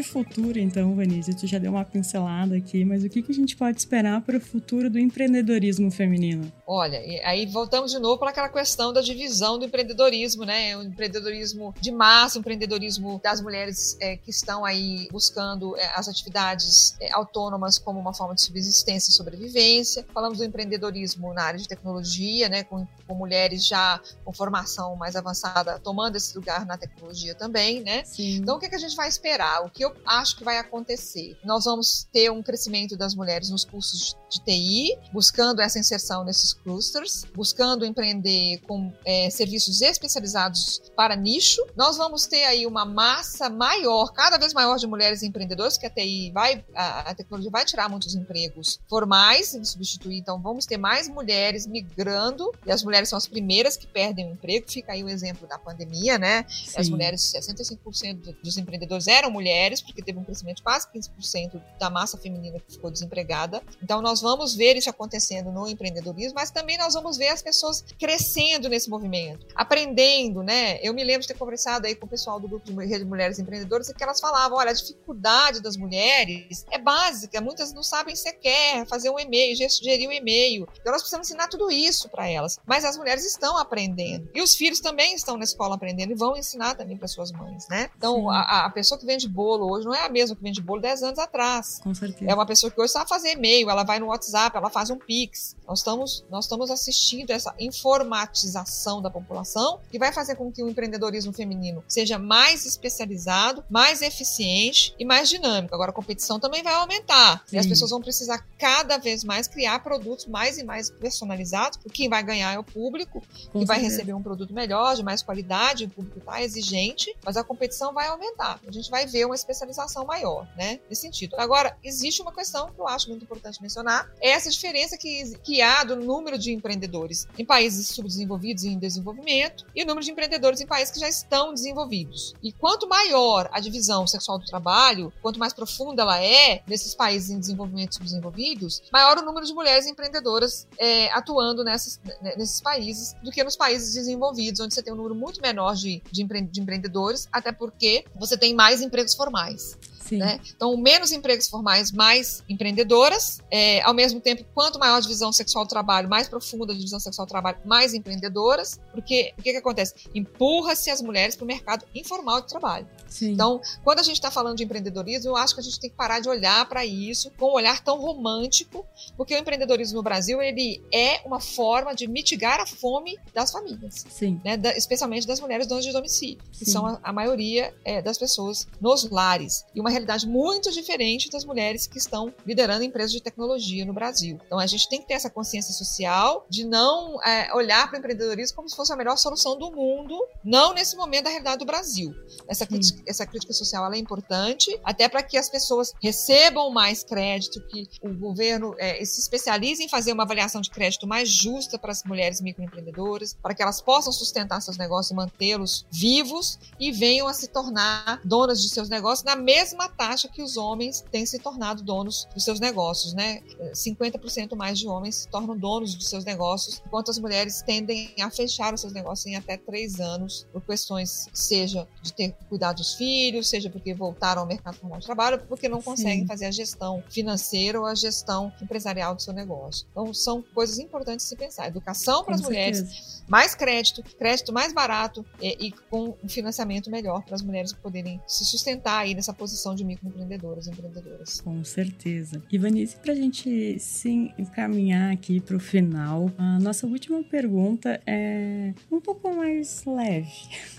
de futuro, então, Vanise, tu já deu uma pincelada aqui, mas o que, que a gente pode esperar para o futuro do empreendedorismo feminino? Olha, aí voltamos de novo para aquela questão da divisão do empreendedorismo, né? O empreendedorismo de massa, o empreendedorismo das mulheres é, que estão aí buscando é, as atividades é, autônomas como uma forma de subsistência e sobrevivência. Falamos do empreendedorismo na área de tecnologia, né? Com, com mulheres já com formação mais avançada tomando esse lugar na tecnologia também, né? Sim. Então, o que, que a gente vai esperar? O que eu acho que vai acontecer? Nós vamos ter um crescimento das mulheres nos cursos de TI, buscando essa inserção nesses clusters, buscando empreender com é, serviços especializados para nicho. Nós vamos ter aí uma massa maior, cada vez maior de mulheres empreendedoras, que a TI vai, a, a tecnologia vai tirar muitos empregos formais e substituir. Então, vamos ter mais mulheres migrando, e as mulheres são as primeiras que perdem o emprego. Fica aí o exemplo da pandemia, né? Sim. As mulheres, 65% dos empreendedores eram mulheres, porque teve um crescimento de quase 15% da massa feminina que ficou desempregada. Então, nós vamos ver isso acontecendo no empreendedorismo, mas também nós vamos ver as pessoas crescendo nesse movimento, aprendendo, né? Eu me lembro de ter conversado aí com o pessoal do grupo de Rede de Mulheres Empreendedoras e que elas falavam, olha, a dificuldade das mulheres é básica, muitas não sabem sequer fazer um e-mail, gerir um e-mail. Então nós precisamos ensinar tudo isso para elas. Mas as mulheres estão aprendendo. E os filhos também estão na escola aprendendo e vão ensinar também para suas mães, né? Então a, a, pessoa que vende bolo hoje não é a mesma que vende bolo 10 anos atrás. Com certeza. É uma pessoa que hoje sabe fazer e-mail, ela vai no WhatsApp, ela faz um Pix. Nós estamos, nós estamos assistindo essa informatização da população que vai fazer com que o empreendedorismo feminino seja mais especializado, mais eficiente e mais dinâmico. Agora, a competição também vai aumentar Sim. e as pessoas vão precisar cada vez mais criar produtos mais e mais personalizados, porque quem vai ganhar é o público, com que vai receber um produto melhor, de mais qualidade, o público está exigente, mas a competição vai aumentar. A gente vai ver uma especialização maior, né? Nesse sentido. Agora, existe uma questão que eu acho muito importante mencionar, é essa diferença que, que há do número de empreendedores em países subdesenvolvidos e em desenvolvimento e o número de empreendedores em países que já estão desenvolvidos. E quanto maior a divisão sexual do trabalho, quanto mais profunda ela é nesses países em desenvolvimento e subdesenvolvidos, maior o número de mulheres empreendedoras é, atuando nessas, nesses países do que nos países desenvolvidos, onde você tem um número muito menor de, de, empre, de empreendedores, até porque você tem mais empregos formais. advice. Né? Então, menos empregos formais, mais empreendedoras. É, ao mesmo tempo, quanto maior a divisão sexual do trabalho, mais profunda a divisão sexual do trabalho, mais empreendedoras. Porque o que, que acontece? Empurra-se as mulheres para o mercado informal de trabalho. Sim. Então, quando a gente está falando de empreendedorismo, eu acho que a gente tem que parar de olhar para isso com um olhar tão romântico, porque o empreendedorismo no Brasil ele é uma forma de mitigar a fome das famílias, né? da, especialmente das mulheres donas de domicílio, que Sim. são a, a maioria é, das pessoas nos lares. E uma realidade muito diferente das mulheres que estão liderando empresas de tecnologia no Brasil. Então a gente tem que ter essa consciência social de não é, olhar para o empreendedorismo como se fosse a melhor solução do mundo, não nesse momento da realidade do Brasil. Essa, crítica, essa crítica social é importante, até para que as pessoas recebam mais crédito, que o governo é, se especialize em fazer uma avaliação de crédito mais justa para as mulheres microempreendedoras, para que elas possam sustentar seus negócios e mantê-los vivos e venham a se tornar donas de seus negócios na mesma taxa que os homens têm se tornado donos dos seus negócios, né? 50% mais de homens se tornam donos dos seus negócios, enquanto as mulheres tendem a fechar os seus negócios em até três anos, por questões, seja de ter cuidado dos filhos, seja porque voltaram ao mercado formal de trabalho, porque não conseguem Sim. fazer a gestão financeira ou a gestão empresarial do seu negócio. Então, são coisas importantes de se pensar. Educação para as mulheres, mais crédito, crédito mais barato e, e com um financiamento melhor para as mulheres poderem se sustentar aí nessa posição de microempreendedoras e empreendedoras. Com certeza. Ivanice, para a gente se encaminhar aqui para o final, a nossa última pergunta é um pouco mais leve.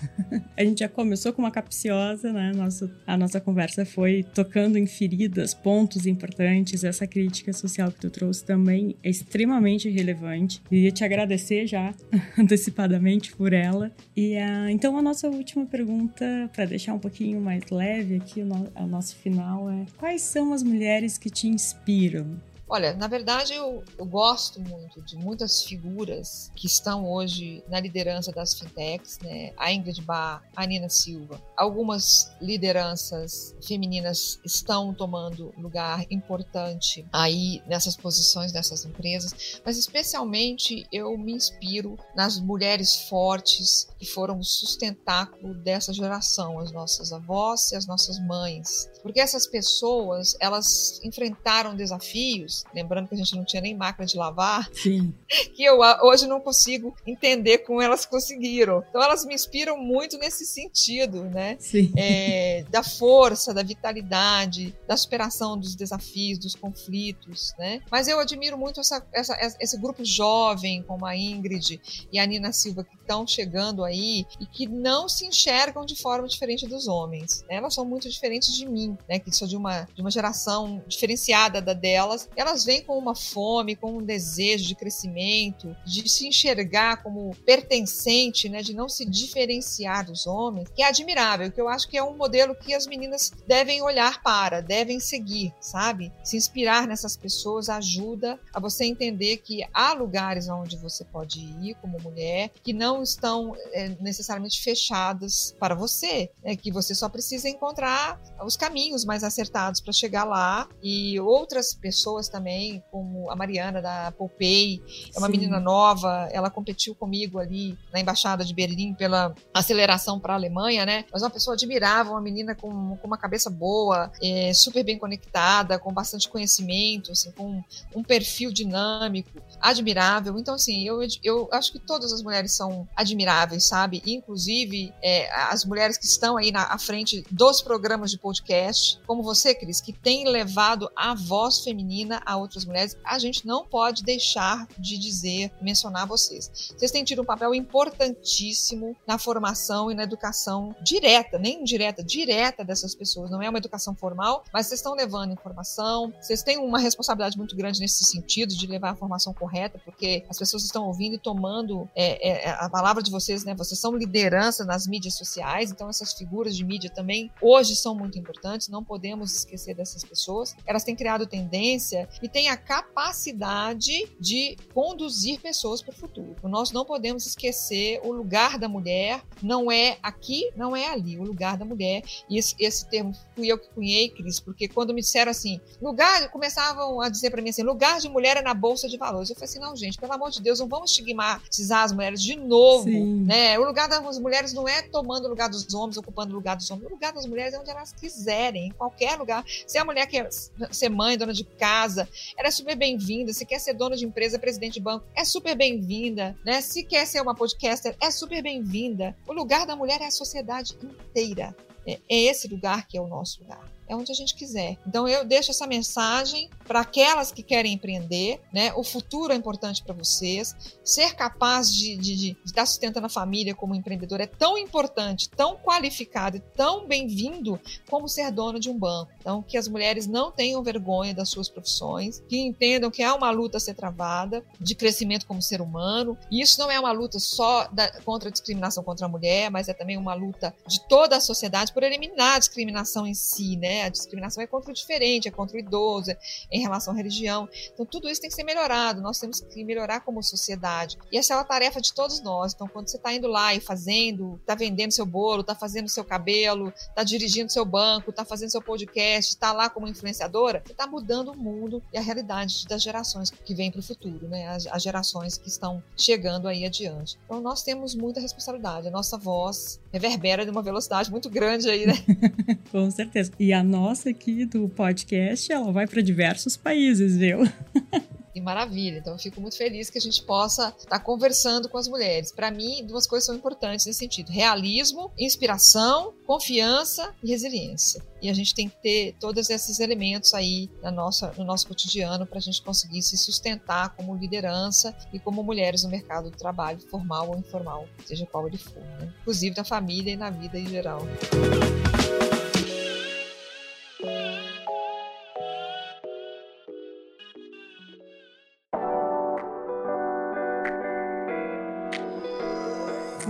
<laughs> a gente já começou com uma capciosa, né? Nossa, a nossa conversa foi tocando em feridas, pontos importantes. Essa crítica social que tu trouxe também é extremamente relevante. Queria te agradecer já <laughs> antecipadamente por ela. E uh, então a nossa última pergunta, para deixar um pouquinho mais leve aqui, o, no, o nosso final é: quais são as mulheres que te inspiram? Olha, na verdade eu, eu, gosto muito de muitas figuras que estão hoje na liderança das fintechs, né? A Ingrid Bar, a Nina Silva. Algumas lideranças femininas estão tomando lugar importante aí nessas posições dessas empresas, mas especialmente eu me inspiro nas mulheres fortes que foram o sustentáculo dessa geração, as nossas avós e as nossas mães. Porque essas pessoas, elas enfrentaram desafios lembrando que a gente não tinha nem máquina de lavar, Sim. <laughs> que eu hoje não consigo entender como elas conseguiram. Então elas me inspiram muito nesse sentido, né? É, da força, da vitalidade, da superação dos desafios, dos conflitos, né? Mas eu admiro muito essa, essa, esse grupo jovem, como a Ingrid e a Nina Silva, que estão chegando aí e que não se enxergam de forma diferente dos homens. Né? Elas são muito diferentes de mim, né? Que sou de uma, de uma geração diferenciada da delas. Elas vêm com uma fome, com um desejo de crescimento, de se enxergar como pertencente, né? De não se diferenciar dos homens, que é admirável, que eu acho que é um modelo que as meninas devem olhar para, devem seguir, sabe? Se inspirar nessas pessoas ajuda a você entender que há lugares onde você pode ir como mulher, que não não estão é, necessariamente fechadas para você, né? que você só precisa encontrar os caminhos mais acertados para chegar lá. E outras pessoas também, como a Mariana da Poupei, é uma Sim. menina nova, ela competiu comigo ali na embaixada de Berlim pela aceleração para a Alemanha, né? Mas uma pessoa admirável, uma menina com, com uma cabeça boa, é, super bem conectada, com bastante conhecimento, assim, com um perfil dinâmico, admirável. Então, assim, eu, eu acho que todas as mulheres são admiráveis, sabe? Inclusive, é, as mulheres que estão aí na à frente dos programas de podcast, como você, Cris, que tem levado a voz feminina a outras mulheres, a gente não pode deixar de dizer, mencionar vocês. Vocês têm tido um papel importantíssimo na formação e na educação direta, nem indireta, direta dessas pessoas. Não é uma educação formal, mas vocês estão levando informação, vocês têm uma responsabilidade muito grande nesse sentido de levar a informação correta, porque as pessoas estão ouvindo e tomando é, é, a palavra de vocês, né? Vocês são liderança nas mídias sociais, então essas figuras de mídia também hoje são muito importantes, não podemos esquecer dessas pessoas. Elas têm criado tendência e têm a capacidade de conduzir pessoas para o futuro. Nós não podemos esquecer o lugar da mulher, não é aqui, não é ali, o lugar da mulher. E esse, esse termo fui eu que cunhei, Cris, porque quando me disseram assim, lugar, começavam a dizer para mim assim, lugar de mulher é na bolsa de valores. Eu falei assim, não, gente, pelo amor de Deus, não vamos estigmatizar as mulheres de novo novo, Sim. né? O lugar das mulheres não é tomando o lugar dos homens, ocupando o lugar dos homens. O lugar das mulheres é onde elas quiserem, em qualquer lugar. Se a mulher quer ser mãe, dona de casa, ela é super bem-vinda. Se quer ser dona de empresa, presidente de banco, é super bem-vinda, né? Se quer ser uma podcaster, é super bem-vinda. O lugar da mulher é a sociedade inteira. É, é esse lugar que é o nosso lugar é onde a gente quiser. Então eu deixo essa mensagem para aquelas que querem empreender, né? O futuro é importante para vocês. Ser capaz de, de, de, estar sustentando a família como empreendedor é tão importante, tão qualificado e tão bem-vindo como ser dono de um banco. Então, que as mulheres não tenham vergonha das suas profissões, que entendam que há uma luta a ser travada de crescimento como ser humano. E isso não é uma luta só da, contra a discriminação contra a mulher, mas é também uma luta de toda a sociedade por eliminar a discriminação em si, né? Né? A discriminação é contra o diferente, é contra o idoso, é em relação à religião. Então, tudo isso tem que ser melhorado. Nós temos que melhorar como sociedade. E essa é uma tarefa de todos nós. Então, quando você está indo lá e fazendo, está vendendo seu bolo, está fazendo seu cabelo, está dirigindo seu banco, está fazendo seu podcast, está lá como influenciadora, você está mudando o mundo e a realidade das gerações que vêm para o futuro, né? As, as gerações que estão chegando aí adiante. Então, nós temos muita responsabilidade. A nossa voz reverbera de uma velocidade muito grande aí, né? <laughs> Com certeza. E a nossa aqui do podcast, ela vai para diversos países, viu? <laughs> E maravilha. Então, eu fico muito feliz que a gente possa estar tá conversando com as mulheres. Para mim, duas coisas são importantes nesse sentido: realismo, inspiração, confiança e resiliência. E a gente tem que ter todos esses elementos aí na nossa, no nosso cotidiano para a gente conseguir se sustentar como liderança e como mulheres no mercado do trabalho, formal ou informal, seja qual ele for, né? inclusive na família e na vida em geral.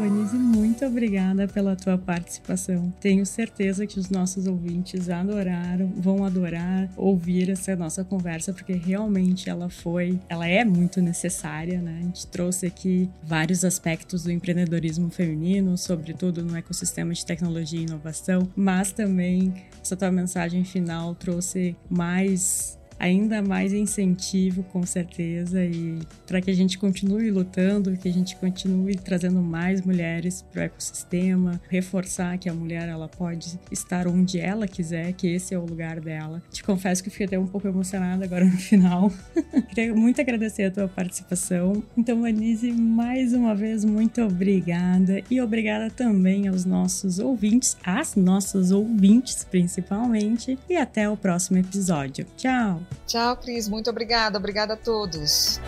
Vanise, muito obrigada pela tua participação. Tenho certeza que os nossos ouvintes adoraram, vão adorar ouvir essa nossa conversa, porque realmente ela foi, ela é muito necessária, né? A gente trouxe aqui vários aspectos do empreendedorismo feminino, sobretudo no ecossistema de tecnologia e inovação, mas também essa tua mensagem final trouxe mais ainda mais incentivo, com certeza, e para que a gente continue lutando, que a gente continue trazendo mais mulheres para o ecossistema, reforçar que a mulher ela pode estar onde ela quiser, que esse é o lugar dela. Te confesso que fiquei até um pouco emocionada agora no <laughs> final. Queria muito agradecer a tua participação. Então, Anise, mais uma vez, muito obrigada e obrigada também aos nossos ouvintes, às nossas ouvintes principalmente, e até o próximo episódio. Tchau! Tchau, Cris. Muito obrigada. Obrigada a todos.